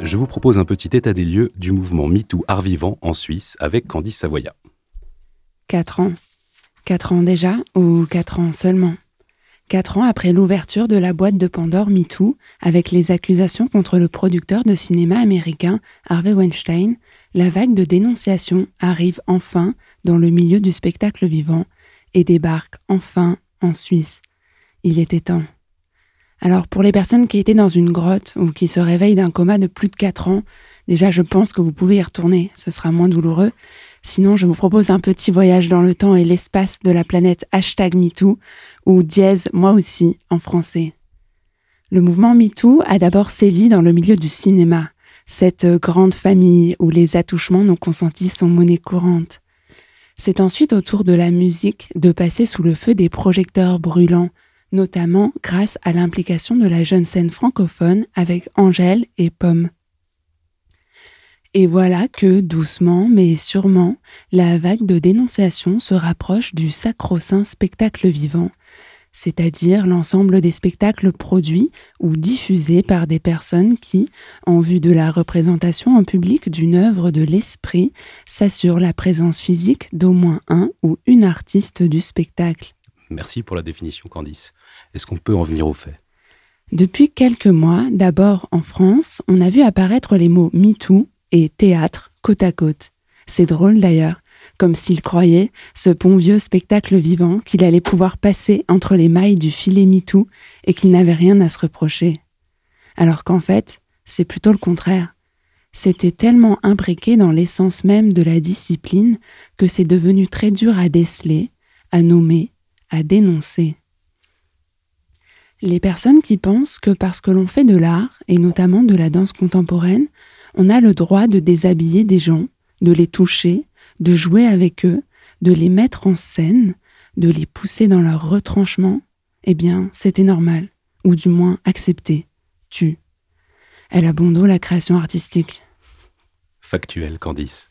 Je vous propose un petit état des lieux du mouvement MeToo Art Vivant en Suisse avec Candice Savoya. Quatre ans. Quatre ans déjà ou quatre ans seulement? Quatre ans après l'ouverture de la boîte de Pandore MeToo, avec les accusations contre le producteur de cinéma américain Harvey Weinstein, la vague de dénonciation arrive enfin dans le milieu du spectacle vivant et débarque enfin en Suisse. Il était temps. Alors pour les personnes qui étaient dans une grotte ou qui se réveillent d'un coma de plus de quatre ans, déjà je pense que vous pouvez y retourner, ce sera moins douloureux, Sinon, je vous propose un petit voyage dans le temps et l'espace de la planète hashtag MeToo, ou dièse moi aussi en français. Le mouvement MeToo a d'abord sévi dans le milieu du cinéma, cette grande famille où les attouchements non consentis sont monnaie courante. C'est ensuite au tour de la musique de passer sous le feu des projecteurs brûlants, notamment grâce à l'implication de la jeune scène francophone avec Angèle et Pomme. Et voilà que, doucement mais sûrement, la vague de dénonciation se rapproche du sacro-saint spectacle vivant, c'est-à-dire l'ensemble des spectacles produits ou diffusés par des personnes qui, en vue de la représentation en public d'une œuvre de l'esprit, s'assurent la présence physique d'au moins un ou une artiste du spectacle. Merci pour la définition, Candice. Est-ce qu'on peut en venir au fait? Depuis quelques mois, d'abord en France, on a vu apparaître les mots MeToo et théâtre côte à côte. C'est drôle d'ailleurs, comme s'il croyait, ce bon vieux spectacle vivant, qu'il allait pouvoir passer entre les mailles du filet MeToo et qu'il n'avait rien à se reprocher. Alors qu'en fait, c'est plutôt le contraire. C'était tellement imbriqué dans l'essence même de la discipline que c'est devenu très dur à déceler, à nommer, à dénoncer. Les personnes qui pensent que parce que l'on fait de l'art, et notamment de la danse contemporaine, on a le droit de déshabiller des gens, de les toucher, de jouer avec eux, de les mettre en scène, de les pousser dans leur retranchement, eh bien, c'était normal, ou du moins accepté. Tu. Elle a bon dos la création artistique. Factuel, Candice.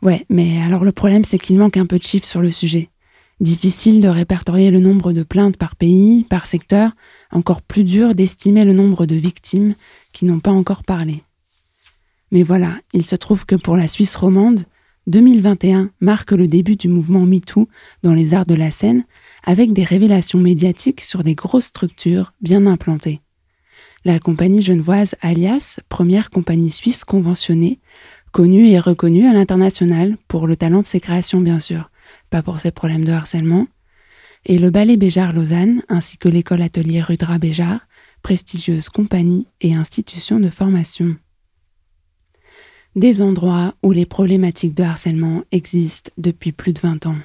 Ouais, mais alors le problème, c'est qu'il manque un peu de chiffres sur le sujet. Difficile de répertorier le nombre de plaintes par pays, par secteur, encore plus dur d'estimer le nombre de victimes qui n'ont pas encore parlé. Mais voilà, il se trouve que pour la Suisse romande, 2021 marque le début du mouvement MeToo dans les arts de la scène, avec des révélations médiatiques sur des grosses structures bien implantées. La compagnie genevoise Alias, première compagnie suisse conventionnée, connue et reconnue à l'international pour le talent de ses créations bien sûr, pas pour ses problèmes de harcèlement, et le Ballet Béjar Lausanne, ainsi que l'école atelier Rudra Béjar, prestigieuse compagnie et institution de formation des endroits où les problématiques de harcèlement existent depuis plus de 20 ans.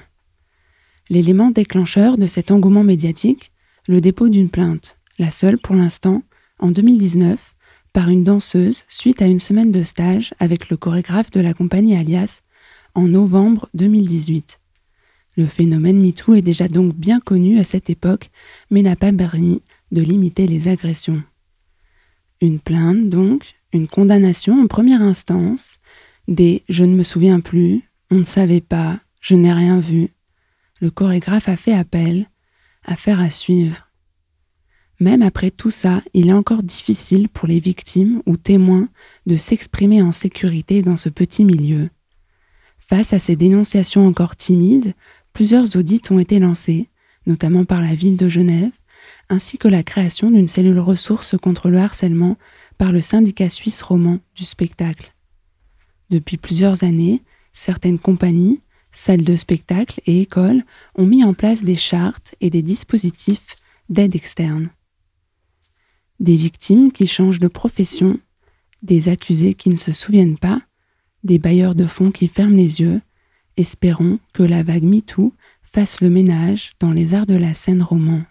L'élément déclencheur de cet engouement médiatique, le dépôt d'une plainte, la seule pour l'instant, en 2019, par une danseuse suite à une semaine de stage avec le chorégraphe de la compagnie Alias en novembre 2018. Le phénomène MeToo est déjà donc bien connu à cette époque, mais n'a pas permis de limiter les agressions. Une plainte, donc, une condamnation en première instance, des je ne me souviens plus, on ne savait pas, je n'ai rien vu. Le chorégraphe a fait appel, affaire à suivre. Même après tout ça, il est encore difficile pour les victimes ou témoins de s'exprimer en sécurité dans ce petit milieu. Face à ces dénonciations encore timides, plusieurs audits ont été lancés, notamment par la ville de Genève, ainsi que la création d'une cellule ressource contre le harcèlement par le syndicat suisse roman du spectacle. Depuis plusieurs années, certaines compagnies, salles de spectacle et écoles ont mis en place des chartes et des dispositifs d'aide externe. Des victimes qui changent de profession, des accusés qui ne se souviennent pas, des bailleurs de fonds qui ferment les yeux, espérons que la vague MeToo fasse le ménage dans les arts de la scène roman.